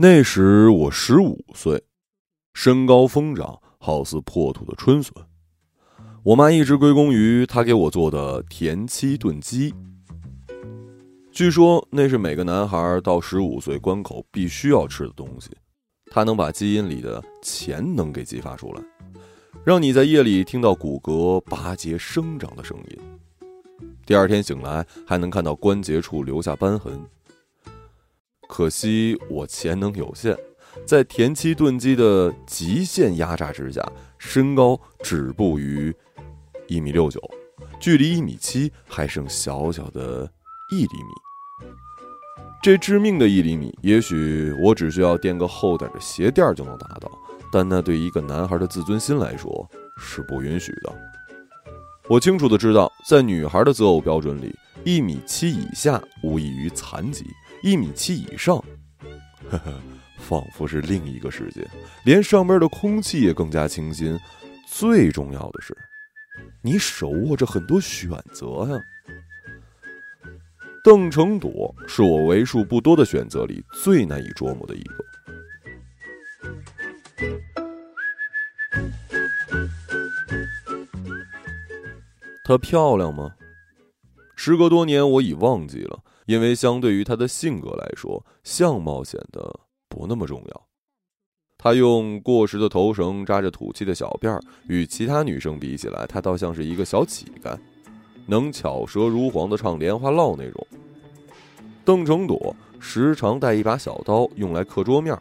那时我十五岁，身高疯长，好似破土的春笋。我妈一直归功于她给我做的田七炖鸡。据说那是每个男孩到十五岁关口必须要吃的东西，它能把基因里的潜能给激发出来，让你在夜里听到骨骼拔节生长的声音，第二天醒来还能看到关节处留下斑痕。可惜我潜能有限，在田七炖鸡的极限压榨之下，身高止步于一米六九，距离一米七还剩小小的一厘米。这致命的一厘米，也许我只需要垫个厚点的鞋垫就能达到，但那对一个男孩的自尊心来说是不允许的。我清楚的知道，在女孩的择偶标准里，一米七以下无异于残疾，一米七以上，呵呵，仿佛是另一个世界，连上边的空气也更加清新。最重要的是，你手握着很多选择呀。邓成朵是我为数不多的选择里最难以捉摸的一个。她漂亮吗？时隔多年，我已忘记了，因为相对于她的性格来说，相貌显得不那么重要。她用过时的头绳扎着土气的小辫儿，与其他女生比起来，她倒像是一个小乞丐。能巧舌如簧的唱莲花落那种。邓成朵时常带一把小刀，用来刻桌面。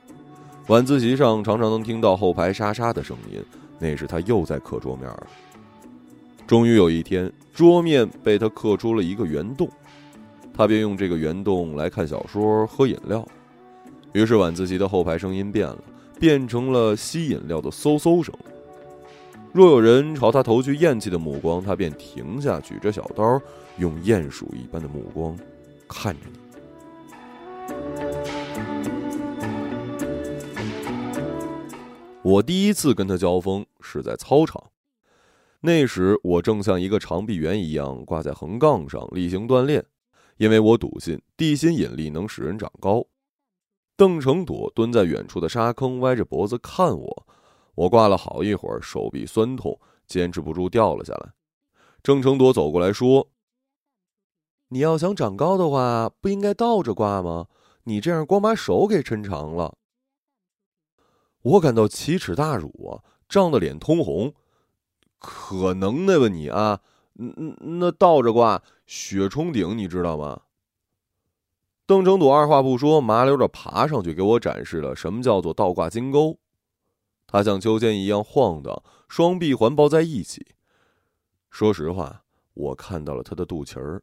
晚自习上常常能听到后排沙沙的声音，那是他又在刻桌面。终于有一天，桌面被他刻出了一个圆洞，他便用这个圆洞来看小说、喝饮料。于是晚自习的后排声音变了，变成了吸饮料的嗖嗖声。若有人朝他投去厌弃的目光，他便停下，举着小刀，用鼹鼠一般的目光看着你。我第一次跟他交锋是在操场，那时我正像一个长臂猿一样挂在横杠上例行锻炼，因为我笃信地心引力能使人长高。邓成朵蹲在远处的沙坑，歪着脖子看我。我挂了好一会儿，手臂酸痛，坚持不住掉了下来。郑成朵走过来说：“你要想长高的话，不应该倒着挂吗？你这样光把手给抻长了。”我感到奇耻大辱啊，涨得脸通红。可能的吧你啊，那那倒着挂雪冲顶，你知道吗？邓成朵二话不说，麻溜着爬上去，给我展示了什么叫做倒挂金钩。他像秋千一样晃荡，双臂环抱在一起。说实话，我看到了他的肚脐儿，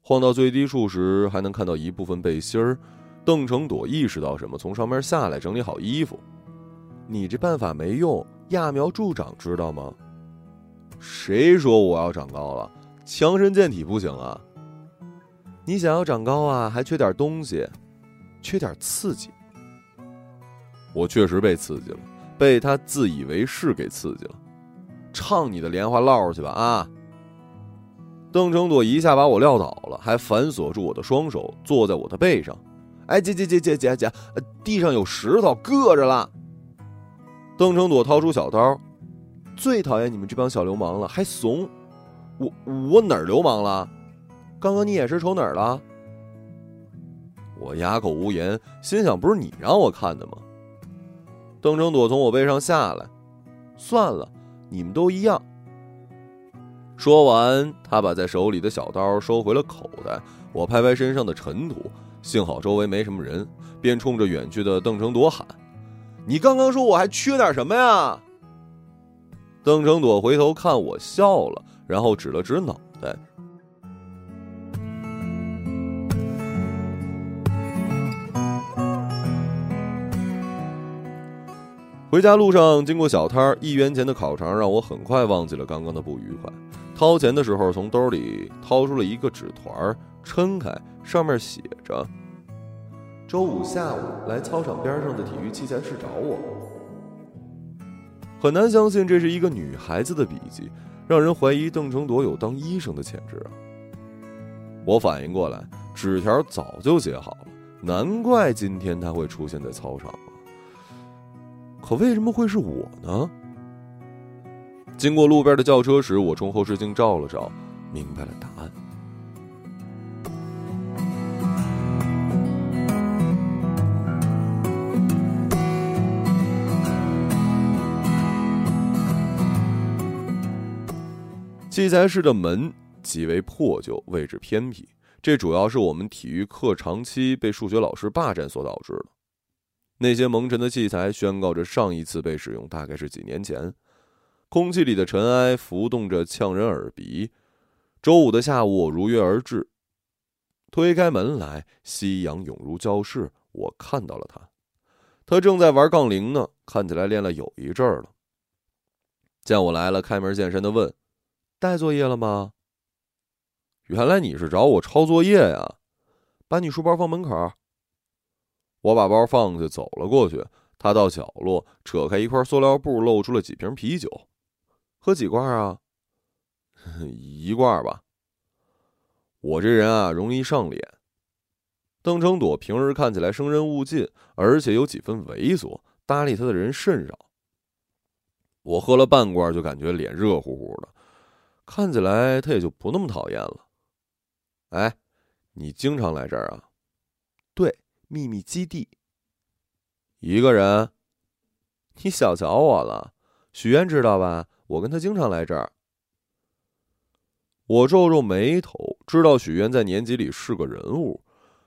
晃到最低处时，还能看到一部分背心儿。邓成朵意识到什么，从上面下来，整理好衣服。你这办法没用，揠苗助长，知道吗？谁说我要长高了？强身健体不行啊！你想要长高啊，还缺点东西，缺点刺激。我确实被刺激了。被他自以为是给刺激了，唱你的莲花落去吧啊！邓成朵一下把我撂倒了，还反锁住我的双手，坐在我的背上。哎，姐姐姐姐姐姐，地上有石头，硌着了。邓成朵掏出小刀，最讨厌你们这帮小流氓了，还怂！我我哪儿流氓了？刚刚你眼神瞅哪儿了？我哑口无言，心想不是你让我看的吗？邓成朵从我背上下来，算了，你们都一样。说完，他把在手里的小刀收回了口袋。我拍拍身上的尘土，幸好周围没什么人，便冲着远去的邓成朵喊：“你刚刚说我还缺点什么呀？”邓成朵回头看我笑了，然后指了指脑袋。回家路上经过小摊儿，一元钱的烤肠让我很快忘记了刚刚的不愉快。掏钱的时候，从兜里掏出了一个纸团，撑开，上面写着：“周五下午来操场边上的体育器材室找我。”很难相信这是一个女孩子的笔记，让人怀疑邓成铎有当医生的潜质啊！我反应过来，纸条早就写好了，难怪今天他会出现在操场。可为什么会是我呢？经过路边的轿车时，我冲后视镜照了照，明白了答案。器材室的门极为破旧，位置偏僻，这主要是我们体育课长期被数学老师霸占所导致的。那些蒙尘的器材宣告着上一次被使用大概是几年前。空气里的尘埃浮动着，呛人耳鼻。周五的下午，我如约而至，推开门来，夕阳涌入教室，我看到了他，他正在玩杠铃呢，看起来练了有一阵儿了。见我来了，开门见山的问：“带作业了吗？”原来你是找我抄作业呀？把你书包放门口。我把包放下，走了过去。他到角落，扯开一块塑料布，露出了几瓶啤酒。喝几罐啊？一罐吧。我这人啊，容易上脸。邓成朵平日看起来生人勿近，而且有几分猥琐，搭理他的人甚少。我喝了半罐，就感觉脸热乎乎的，看起来他也就不那么讨厌了。哎，你经常来这儿啊？对，秘密基地。一个人？你小瞧我了。许愿知道吧？我跟他经常来这儿。我皱皱眉头，知道许愿在年级里是个人物，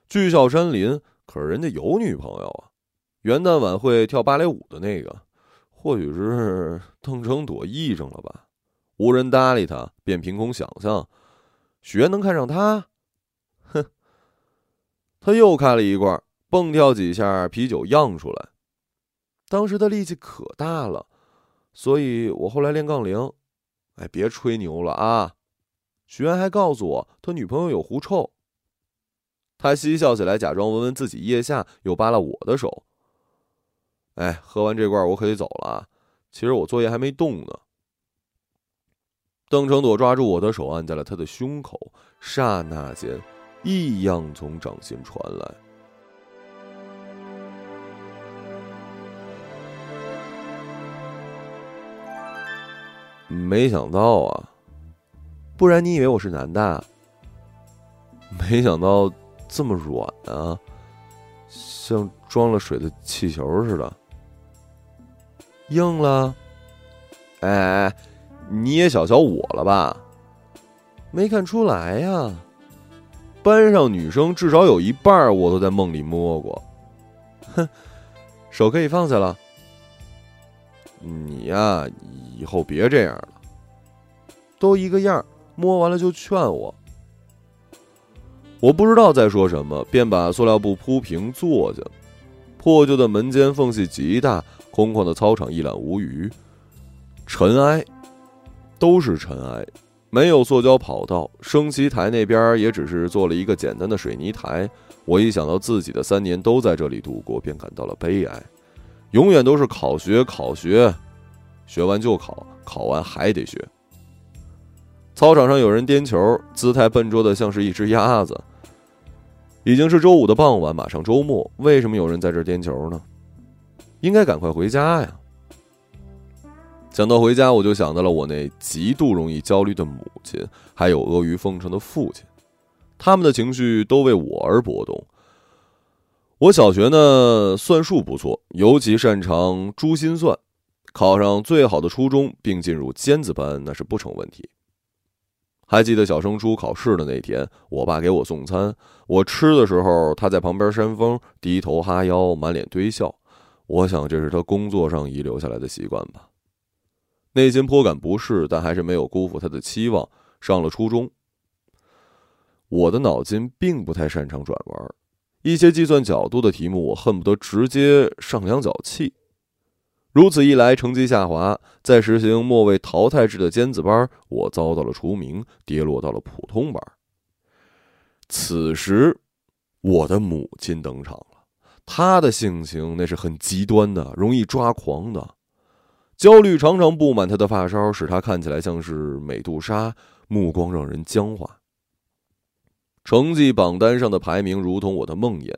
巨笑山林。可是人家有女朋友啊！元旦晚会跳芭蕾舞的那个，或许是 邓成朵癔症了吧？无人搭理他，便凭空想象，许愿能看上他。哼！他又开了一罐，蹦跳几下，啤酒漾出来。当时他力气可大了。所以我后来练杠铃，哎，别吹牛了啊！许愿还告诉我他女朋友有狐臭。他嬉笑起来，假装闻闻自己腋下，又扒拉我的手。哎，喝完这罐我可得走了啊。其实我作业还没动呢。邓成朵抓住我的手，按在了他的胸口，刹那间，异样从掌心传来。没想到啊，不然你以为我是男的？没想到这么软啊，像装了水的气球似的，硬了。哎，你也小瞧我了吧？没看出来呀，班上女生至少有一半我都在梦里摸过。哼，手可以放下了。你呀。以后别这样了，都一个样，摸完了就劝我。我不知道在说什么，便把塑料布铺平坐下。破旧的门间缝隙极大，空旷的操场一览无余，尘埃都是尘埃，没有塑胶跑道。升旗台那边也只是做了一个简单的水泥台。我一想到自己的三年都在这里度过，便感到了悲哀。永远都是考学，考学。学完就考，考完还得学。操场上有人颠球，姿态笨拙的像是一只鸭子。已经是周五的傍晚，马上周末，为什么有人在这颠球呢？应该赶快回家呀！想到回家，我就想到了我那极度容易焦虑的母亲，还有阿谀奉承的父亲，他们的情绪都为我而波动。我小学呢，算术不错，尤其擅长珠心算。考上最好的初中，并进入尖子班，那是不成问题。还记得小升初考试的那天，我爸给我送餐，我吃的时候，他在旁边扇风，低头哈腰，满脸堆笑。我想这是他工作上遗留下来的习惯吧。内心颇感不适，但还是没有辜负他的期望。上了初中，我的脑筋并不太擅长转弯，一些计算角度的题目，我恨不得直接上两脚气。如此一来，成绩下滑，在实行末位淘汰制的尖子班，我遭到了除名，跌落到了普通班。此时，我的母亲登场了。她的性情那是很极端的，容易抓狂的，焦虑常常布满她的发梢，使她看起来像是美杜莎，目光让人僵化。成绩榜单上的排名如同我的梦魇，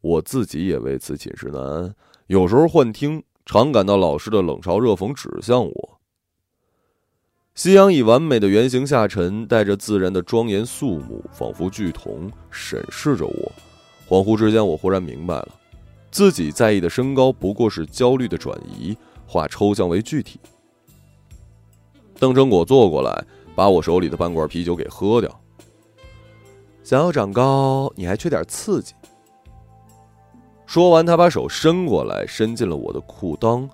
我自己也为此寝食难安。有时候幻听，常感到老师的冷嘲热讽指向我。夕阳以完美的圆形下沉，带着自然的庄严肃穆，仿佛巨瞳审视着我。恍惚之间，我忽然明白了，自己在意的身高不过是焦虑的转移，化抽象为具体。邓成果坐过来，把我手里的半罐啤酒给喝掉。想要长高，你还缺点刺激。说完，他把手伸过来，伸进了我的裤裆。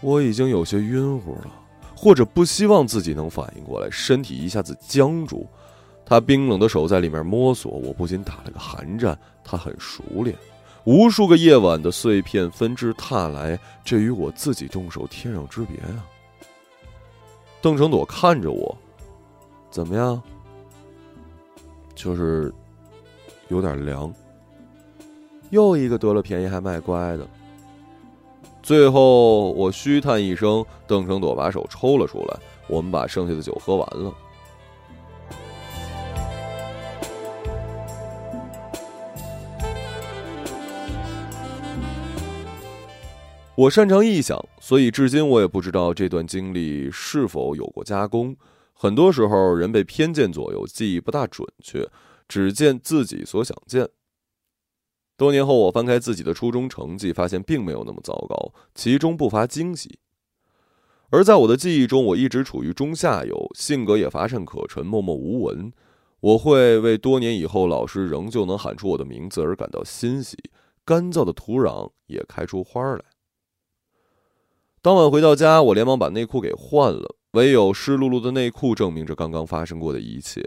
我已经有些晕乎了，或者不希望自己能反应过来，身体一下子僵住。他冰冷的手在里面摸索，我不禁打了个寒战。他很熟练，无数个夜晚的碎片纷至沓来，这与我自己动手天壤之别啊！邓成朵看着我，怎么样？就是有点凉。又一个得了便宜还卖乖的。最后，我虚叹一声，邓成朵把手抽了出来，我们把剩下的酒喝完了。我擅长臆想，所以至今我也不知道这段经历是否有过加工。很多时候，人被偏见左右，记忆不大准确，只见自己所想见。多年后，我翻开自己的初中成绩，发现并没有那么糟糕，其中不乏惊喜。而在我的记忆中，我一直处于中下游，性格也乏善可陈，默默无闻。我会为多年以后老师仍旧能喊出我的名字而感到欣喜，干燥的土壤也开出花来。当晚回到家，我连忙把内裤给换了，唯有湿漉漉的内裤证明着刚刚发生过的一切。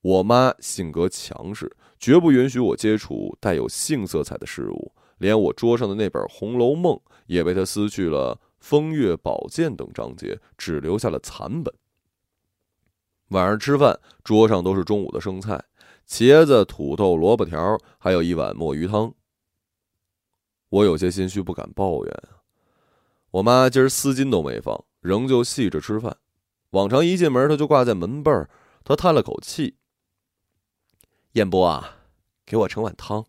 我妈性格强势，绝不允许我接触带有性色彩的事物，连我桌上的那本《红楼梦》也被她撕去了风月宝鉴等章节，只留下了残本。晚上吃饭，桌上都是中午的剩菜：茄子、土豆、萝卜条，还有一碗墨鱼汤。我有些心虚，不敢抱怨。我妈今儿丝巾都没放，仍旧细着吃饭。往常一进门，她就挂在门背儿。她叹了口气：“燕波啊，给我盛碗汤。”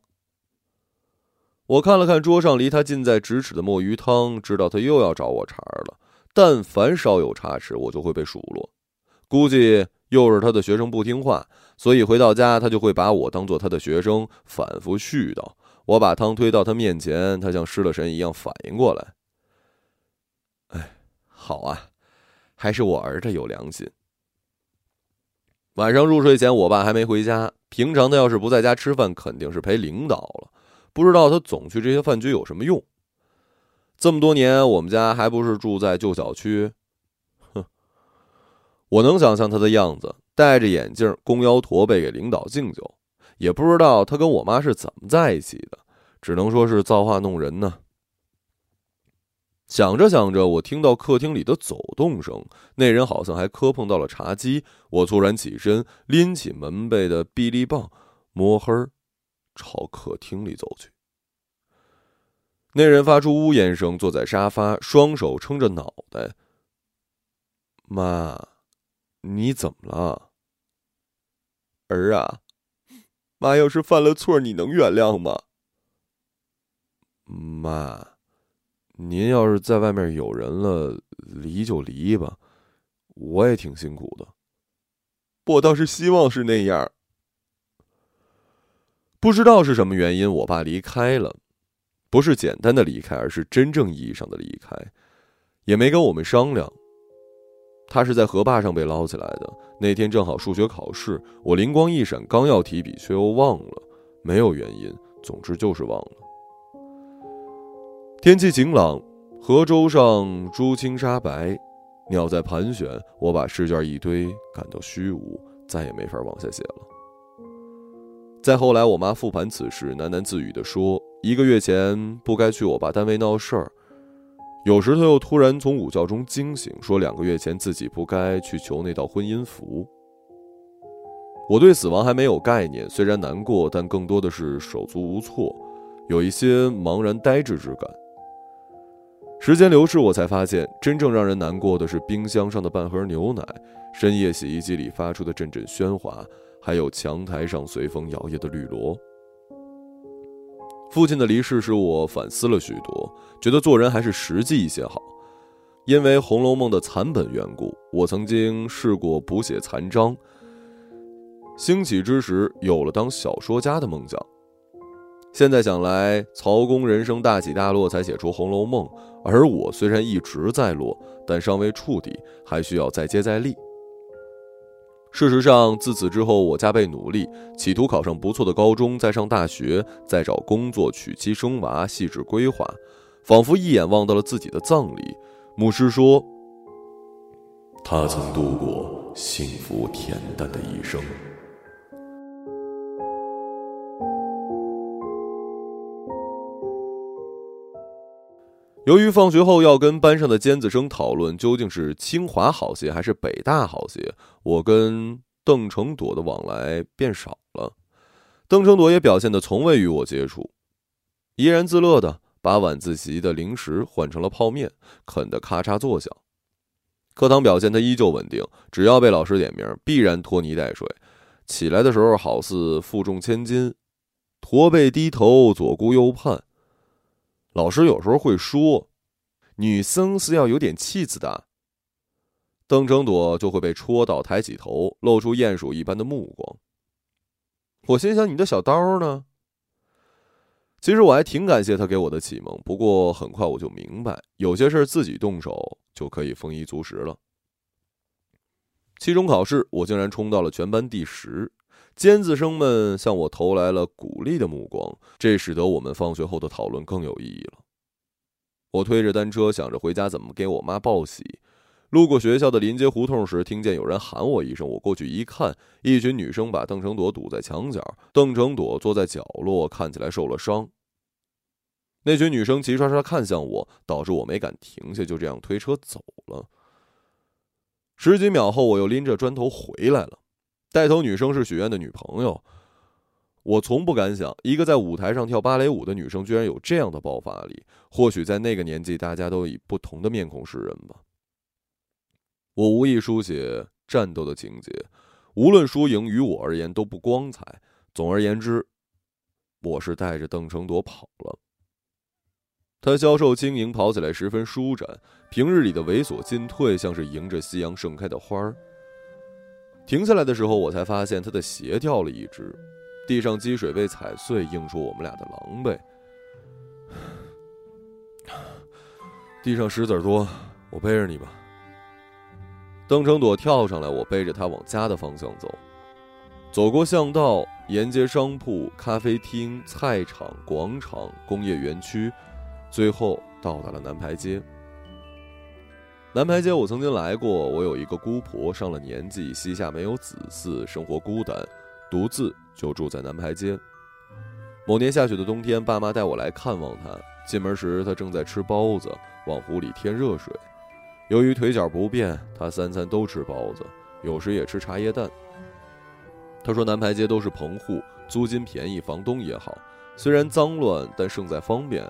我看了看桌上离他近在咫尺的墨鱼汤，知道他又要找我茬儿了。但凡稍有差池，我就会被数落。估计又是他的学生不听话，所以回到家，他就会把我当做他的学生，反复絮叨。我把汤推到他面前，他像失了神一样反应过来。好啊，还是我儿子有良心。晚上入睡前，我爸还没回家。平常他要是不在家吃饭，肯定是陪领导了。不知道他总去这些饭局有什么用？这么多年，我们家还不是住在旧小区？哼，我能想象他的样子，戴着眼镜，弓腰驼背给领导敬酒。也不知道他跟我妈是怎么在一起的，只能说是造化弄人呢。想着想着，我听到客厅里的走动声，那人好像还磕碰到了茶几。我突然起身，拎起门背的臂力棒，摸黑朝客厅里走去。那人发出呜咽声，坐在沙发，双手撑着脑袋。妈，你怎么了？儿啊，妈要是犯了错，你能原谅吗？妈。您要是在外面有人了，离就离吧，我也挺辛苦的。我倒是希望是那样。不知道是什么原因，我爸离开了，不是简单的离开，而是真正意义上的离开，也没跟我们商量。他是在河坝上被捞起来的。那天正好数学考试，我灵光一闪，刚要提笔，却又忘了，没有原因，总之就是忘了。天气晴朗，河舟上珠青沙白，鸟在盘旋。我把试卷一堆，感到虚无，再也没法往下写了。再后来，我妈复盘此事，喃喃自语地说：“一个月前不该去我爸单位闹事儿。”有时，她又突然从午觉中惊醒，说：“两个月前自己不该去求那道婚姻符。”我对死亡还没有概念，虽然难过，但更多的是手足无措，有一些茫然呆滞之感。时间流逝，我才发现，真正让人难过的是冰箱上的半盒牛奶，深夜洗衣机里发出的阵阵喧哗，还有墙台上随风摇曳的绿萝。父亲的离世使我反思了许多，觉得做人还是实际一些好。因为《红楼梦》的残本缘故，我曾经试过补写残章。兴起之时，有了当小说家的梦想。现在想来，曹公人生大起大落才写出《红楼梦》，而我虽然一直在落，但尚未触底，还需要再接再厉。事实上，自此之后，我加倍努力，企图考上不错的高中，再上大学，再找工作，娶妻生娃，细致规划，仿佛一眼望到了自己的葬礼。牧师说：“他曾度过幸福恬淡的一生。”由于放学后要跟班上的尖子生讨论究竟是清华好些还是北大好些，我跟邓成朵的往来变少了。邓成朵也表现得从未与我接触，怡然自乐的把晚自习的零食换成了泡面，啃得咔嚓作响。课堂表现他依旧稳定，只要被老师点名，必然拖泥带水。起来的时候好似负重千斤，驼背低头，左顾右盼。老师有时候会说：“女生是要有点气质的。”邓成朵就会被戳到，抬起头，露出鼹鼠一般的目光。我心想：“你的小刀呢？”其实我还挺感谢他给我的启蒙，不过很快我就明白，有些事自己动手就可以丰衣足食了。期中考试，我竟然冲到了全班第十。尖子生们向我投来了鼓励的目光，这使得我们放学后的讨论更有意义了。我推着单车，想着回家怎么给我妈报喜。路过学校的临街胡同时，听见有人喊我一声，我过去一看，一群女生把邓成朵堵在墙角，邓成朵坐在角落，看起来受了伤。那群女生齐刷刷看向我，导致我没敢停下，就这样推车走了。十几秒后，我又拎着砖头回来了。带头女生是许愿的女朋友，我从不敢想，一个在舞台上跳芭蕾舞的女生居然有这样的爆发力。或许在那个年纪，大家都以不同的面孔示人吧。我无意书写战斗的情节，无论输赢，于我而言都不光彩。总而言之，我是带着邓成铎跑了。他消瘦轻盈，跑起来十分舒展，平日里的猥琐进退，像是迎着夕阳盛开的花儿。停下来的时候，我才发现他的鞋掉了一只，地上积水被踩碎，映出我们俩的狼狈。地上石子多，我背着你吧。邓成朵跳上来，我背着他往家的方向走。走过巷道，沿街商铺、咖啡厅、菜场、广场、工业园区，最后到达了南牌街。南牌街我曾经来过，我有一个姑婆，上了年纪，膝下没有子嗣，生活孤单，独自就住在南牌街。某年下雪的冬天，爸妈带我来看望她。进门时，她正在吃包子，往壶里添热水。由于腿脚不便，她三餐都吃包子，有时也吃茶叶蛋。她说南牌街都是棚户，租金便宜，房东也好，虽然脏乱，但胜在方便。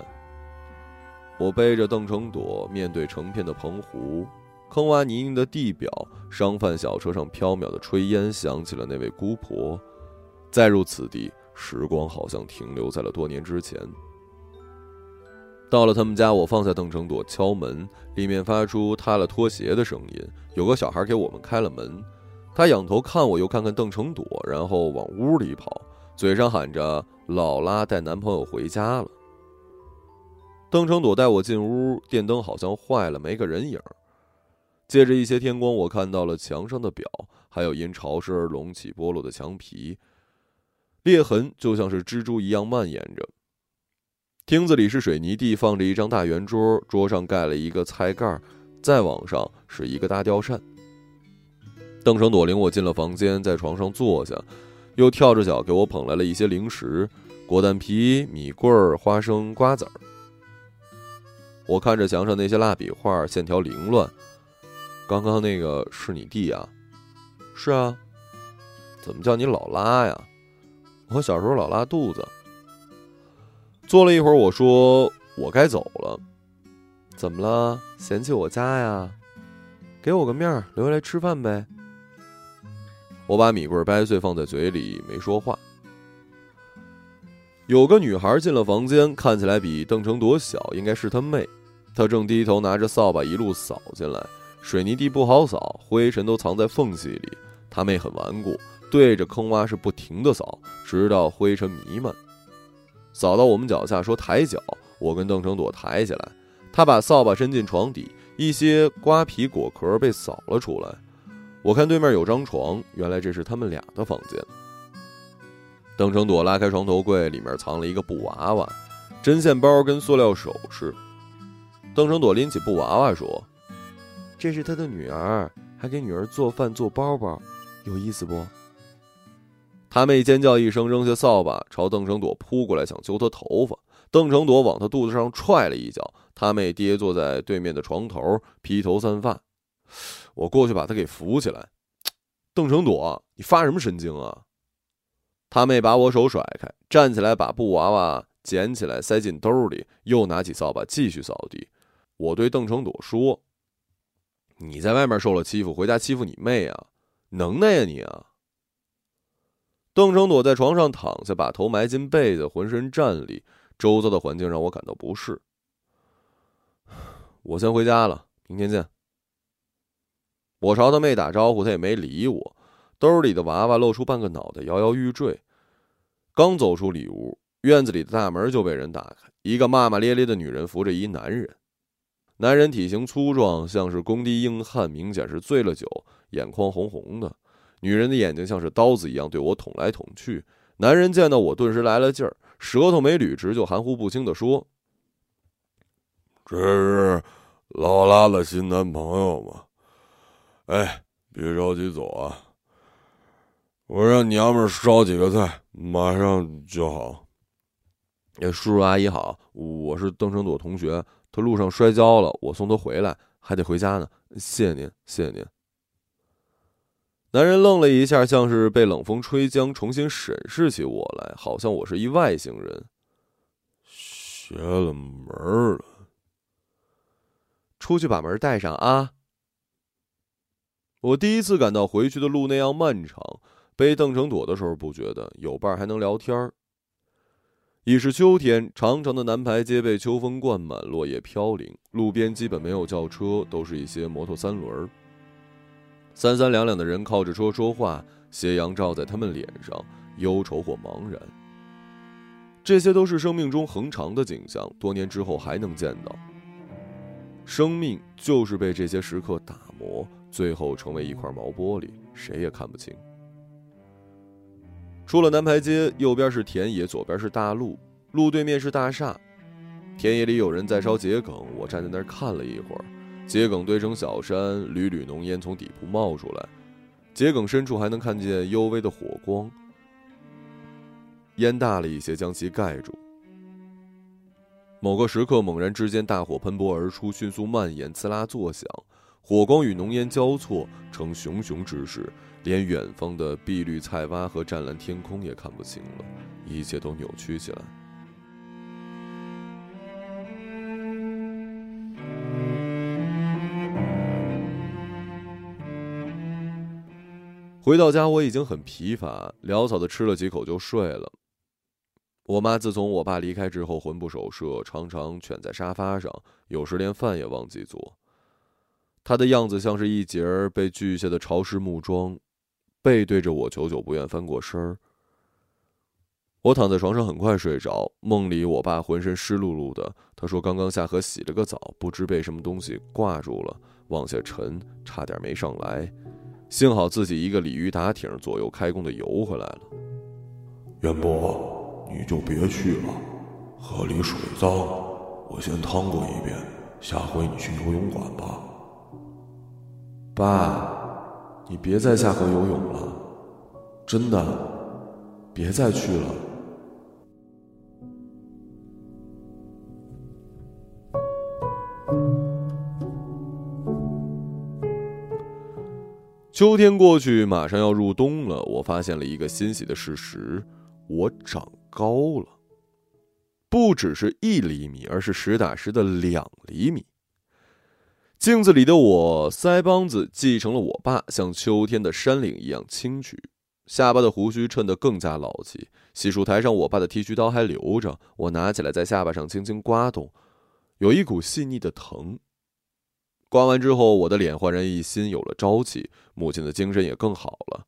我背着邓成朵，面对成片的澎湖，坑洼泥泞的地表，商贩小车上飘渺的炊烟，想起了那位姑婆。再入此地，时光好像停留在了多年之前。到了他们家，我放下邓成朵，敲门，里面发出踏了拖鞋的声音。有个小孩给我们开了门，他仰头看我，又看看邓成朵，然后往屋里跑，嘴上喊着：“老拉带男朋友回家了。”邓成朵带我进屋，电灯好像坏了，没个人影。借着一些天光，我看到了墙上的表，还有因潮湿而隆起剥落的墙皮，裂痕就像是蜘蛛一样蔓延着。厅子里是水泥地，放着一张大圆桌，桌上盖了一个菜盖，再往上是一个大吊扇。邓成朵领我进了房间，在床上坐下，又跳着脚给我捧来了一些零食：果丹皮、米棍儿、花生、瓜子儿。我看着墙上那些蜡笔画，线条凌乱。刚刚那个是你弟啊？是啊。怎么叫你老拉呀？我小时候老拉肚子。坐了一会儿，我说我该走了。怎么了？嫌弃我家呀？给我个面儿，留下来吃饭呗。我把米棍掰碎放在嘴里，没说话。有个女孩进了房间，看起来比邓成朵小，应该是她妹。她正低头拿着扫把一路扫进来，水泥地不好扫，灰尘都藏在缝隙里。她妹很顽固，对着坑洼是不停的扫，直到灰尘弥漫。扫到我们脚下，说抬脚。我跟邓成朵抬起来，她把扫把伸进床底，一些瓜皮果壳被扫了出来。我看对面有张床，原来这是他们俩的房间。邓成朵拉开床头柜，里面藏了一个布娃娃、针线包跟塑料首饰。邓成朵拎起布娃娃说：“这是他的女儿，还给女儿做饭做包包，有意思不？”他妹尖叫一声，扔下扫把，朝邓成朵扑过来，想揪她头发。邓成朵往他肚子上踹了一脚，他妹跌坐在对面的床头，披头散发。我过去把他给扶起来。邓成朵，你发什么神经啊？他妹把我手甩开，站起来把布娃娃捡起来塞进兜里，又拿起扫把继续扫地。我对邓成朵说：“你在外面受了欺负，回家欺负你妹啊？能耐呀你啊！”邓成朵在床上躺下，把头埋进被子，浑身战栗。周遭的环境让我感到不适。我先回家了，明天见。我朝他妹打招呼，他也没理我。兜里的娃娃露出半个脑袋，摇摇欲坠。刚走出里屋，院子里的大门就被人打开，一个骂骂咧咧的女人扶着一男人。男人体型粗壮，像是工地硬汉，明显是醉了酒，眼眶红红的。女人的眼睛像是刀子一样对我捅来捅去。男人见到我，顿时来了劲儿，舌头没捋直，就含糊不清的说：“这是劳拉的新男朋友吗？哎，别着急走啊，我让娘们烧几个菜，马上就好。”哎，叔叔阿姨好，我是邓成朵同学，他路上摔跤了，我送他回来，还得回家呢。谢谢您，谢谢您。男人愣了一下，像是被冷风吹将，重新审视起我来，好像我是一外星人。邪了门了，出去把门带上啊！我第一次感到回去的路那样漫长。背邓成朵的时候不觉得，有伴还能聊天儿。已是秋天，长长的南排街被秋风灌满，落叶飘零，路边基本没有轿车，都是一些摩托三轮儿。三三两两的人靠着车说话，斜阳照在他们脸上，忧愁或茫然。这些都是生命中恒长的景象，多年之后还能见到。生命就是被这些时刻打磨，最后成为一块毛玻璃，谁也看不清。出了南牌街，右边是田野，左边是大路，路对面是大厦。田野里有人在烧桔梗，我站在那儿看了一会儿。桔梗堆成小山，缕缕浓烟从底部冒出来，桔梗深处还能看见幽微的火光。烟大了一些，将其盖住。某个时刻，猛然之间，大火喷薄而出，迅速蔓延，刺啦作响，火光与浓烟交错，成熊熊之势，连远方的碧绿菜洼和湛蓝天空也看不清了，一切都扭曲起来。回到家，我已经很疲乏，潦草的吃了几口就睡了。我妈自从我爸离开之后，魂不守舍，常常蜷在沙发上，有时连饭也忘记做。她的样子像是一截被锯下的潮湿木桩，背对着我，久久不愿翻过身儿。我躺在床上，很快睡着。梦里，我爸浑身湿漉漉的，他说刚刚下河洗了个澡，不知被什么东西挂住了，往下沉，差点没上来。幸好自己一个鲤鱼打挺，左右开弓的游回来了。元博，你就别去了，河里水脏，我先趟过一遍，下回你去游泳馆吧。爸，你别再下河游泳了，真的，别再去了。秋天过去，马上要入冬了。我发现了一个欣喜的事实：我长高了，不只是一厘米，而是实打实的两厘米。镜子里的我，腮帮子继承了我爸，像秋天的山岭一样清曲，下巴的胡须衬得更加老气。洗漱台上，我爸的剃须刀还留着，我拿起来在下巴上轻轻刮动，有一股细腻的疼。刮完之后，我的脸焕然一新，有了朝气，母亲的精神也更好了。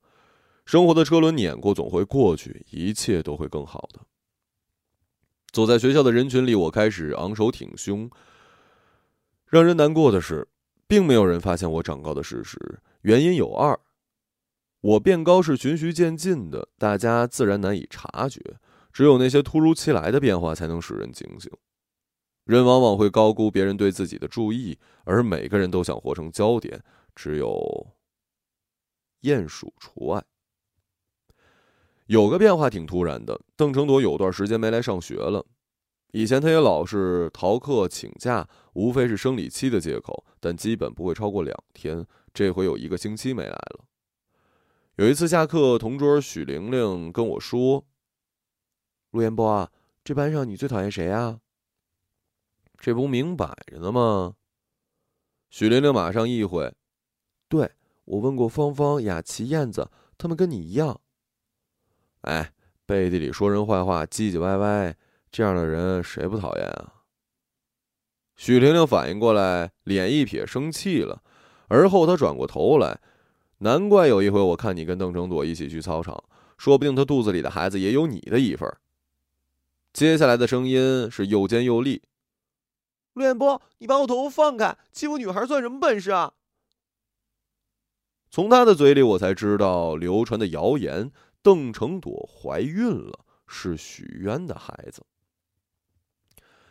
生活的车轮碾过，总会过去，一切都会更好的。走在学校的人群里，我开始昂首挺胸。让人难过的是，并没有人发现我长高的事实，原因有二。我变高是循序渐进的，大家自然难以察觉。只有那些突如其来的变化，才能使人警醒。人往往会高估别人对自己的注意，而每个人都想活成焦点，只有鼹鼠除外。有个变化挺突然的，邓成朵有段时间没来上学了。以前他也老是逃课请假，无非是生理期的借口，但基本不会超过两天。这回有一个星期没来了。有一次下课，同桌许玲玲跟我说：“陆彦波啊，这班上你最讨厌谁啊？”这不明摆着呢吗？许玲玲马上意会：“对我问过芳芳、雅琪、燕子，他们跟你一样。”哎，背地里说人坏话，唧唧歪歪，这样的人谁不讨厌啊？许玲玲反应过来，脸一撇，生气了。而后她转过头来。难怪有一回我看你跟邓成朵一起去操场，说不定她肚子里的孩子也有你的一份。接下来的声音是又尖又利：“陆彦波，你把我头发放开！欺负女孩算什么本事啊？”从他的嘴里，我才知道流传的谣言：邓成朵怀孕了，是许渊的孩子。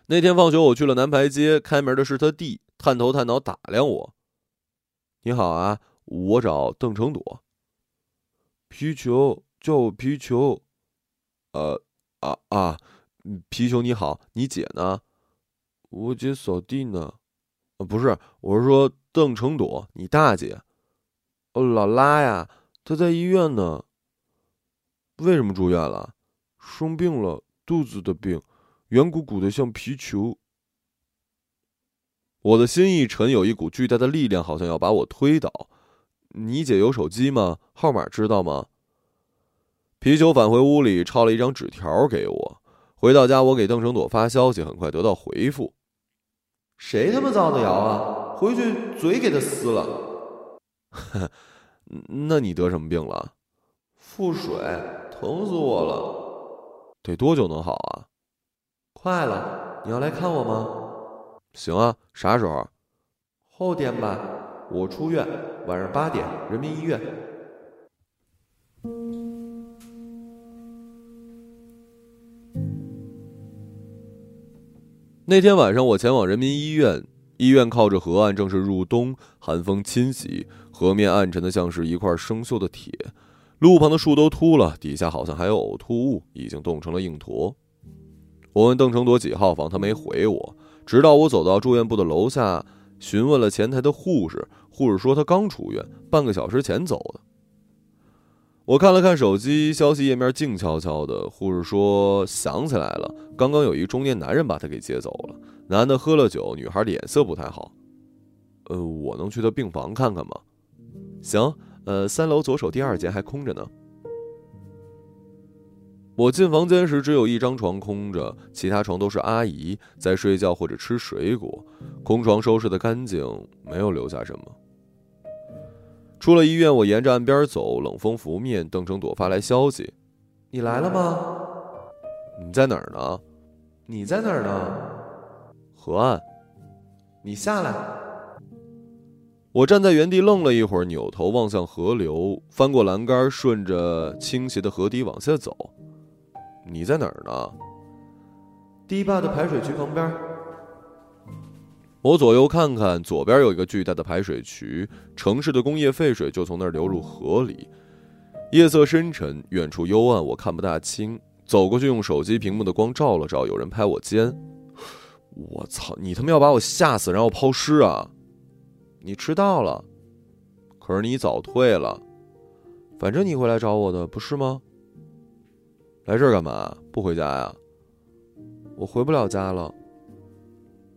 那天放学，我去了南牌街，开门的是他弟，探头探脑打量我：“你好啊。”我找邓成朵。皮球叫我皮球，呃啊啊，皮球你好，你姐呢？我姐扫地呢。不是，我是说邓成朵，你大姐。哦，老拉呀，她在医院呢。为什么住院了？生病了，肚子的病，圆鼓鼓的像皮球。我的心一沉，有一股巨大的力量，好像要把我推倒。你姐有手机吗？号码知道吗？皮球返回屋里，抄了一张纸条给我。回到家，我给邓成朵发消息，很快得到回复。谁他妈造的谣啊？回去嘴给他撕了。那你得什么病了？腹水，疼死我了。得多久能好啊？快了。你要来看我吗？行啊，啥时候？后天吧。我出院，晚上八点，人民医院。那天晚上，我前往人民医院。医院靠着河岸，正是入冬，寒风侵袭，河面暗沉的像是一块生锈的铁，路旁的树都秃了，底下好像还有呕吐物，已经冻成了硬坨。我问邓成朵几号房，他没回我，直到我走到住院部的楼下。询问了前台的护士，护士说他刚出院，半个小时前走的。我看了看手机，消息页面静悄悄的。护士说想起来了，刚刚有一中年男人把他给接走了。男的喝了酒，女孩脸色不太好。呃，我能去他病房看看吗？行，呃，三楼左手第二间还空着呢。我进房间时，只有一张床空着，其他床都是阿姨在睡觉或者吃水果。空床收拾的干净，没有留下什么。出了医院，我沿着岸边走，冷风拂面。邓成朵发来消息：“你来了吗？你在哪儿呢？你在哪儿呢？河岸。你下来。”我站在原地愣了一会儿，扭头望向河流，翻过栏杆，顺着倾斜的河底往下走。你在哪儿呢？堤坝的排水渠旁边。我左右看看，左边有一个巨大的排水渠，城市的工业废水就从那儿流入河里。夜色深沉，远处幽暗，我看不大清。走过去，用手机屏幕的光照了照，有人拍我肩。我操！你他妈要把我吓死，然后抛尸啊！你迟到了，可是你早退了。反正你会来找我的，不是吗？来这儿干嘛？不回家呀？我回不了家了。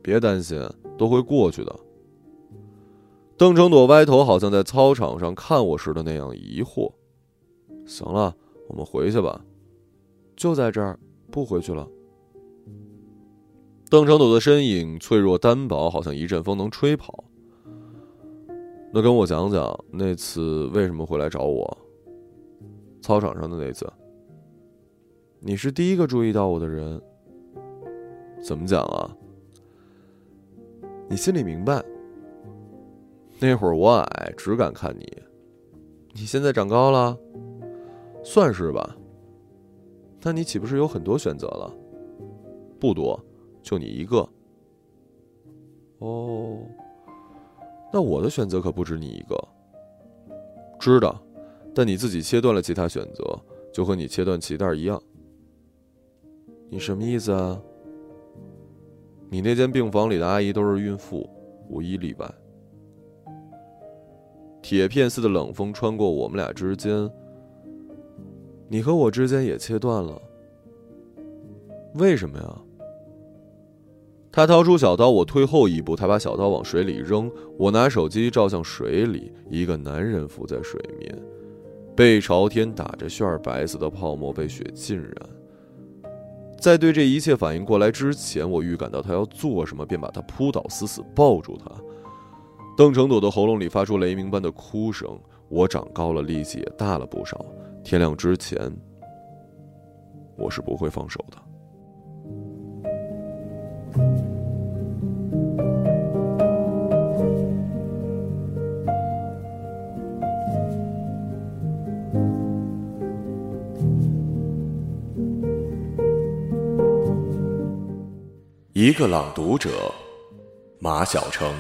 别担心，都会过去的。邓成朵歪头，好像在操场上看我时的那样疑惑。行了，我们回去吧。就在这儿，不回去了。邓成朵的身影脆弱单薄，好像一阵风能吹跑。那跟我讲讲那次为什么会来找我？操场上的那次。你是第一个注意到我的人。怎么讲啊？你心里明白。那会儿我矮，只敢看你。你现在长高了，算是吧。那你岂不是有很多选择了？不多，就你一个。哦，那我的选择可不止你一个。知道，但你自己切断了其他选择，就和你切断脐带一样。你什么意思啊？你那间病房里的阿姨都是孕妇，无一例外。铁片似的冷风穿过我们俩之间，你和我之间也切断了。为什么呀？他掏出小刀，我退后一步，他把小刀往水里扔，我拿手机照向水里，一个男人浮在水面，背朝天打着旋儿，白色的泡沫被雪浸染。在对这一切反应过来之前，我预感到他要做什么，便把他扑倒，死死抱住他。邓成朵的喉咙里发出雷鸣般的哭声。我长高了，力气也大了不少。天亮之前，我是不会放手的。一个朗读者，马晓成。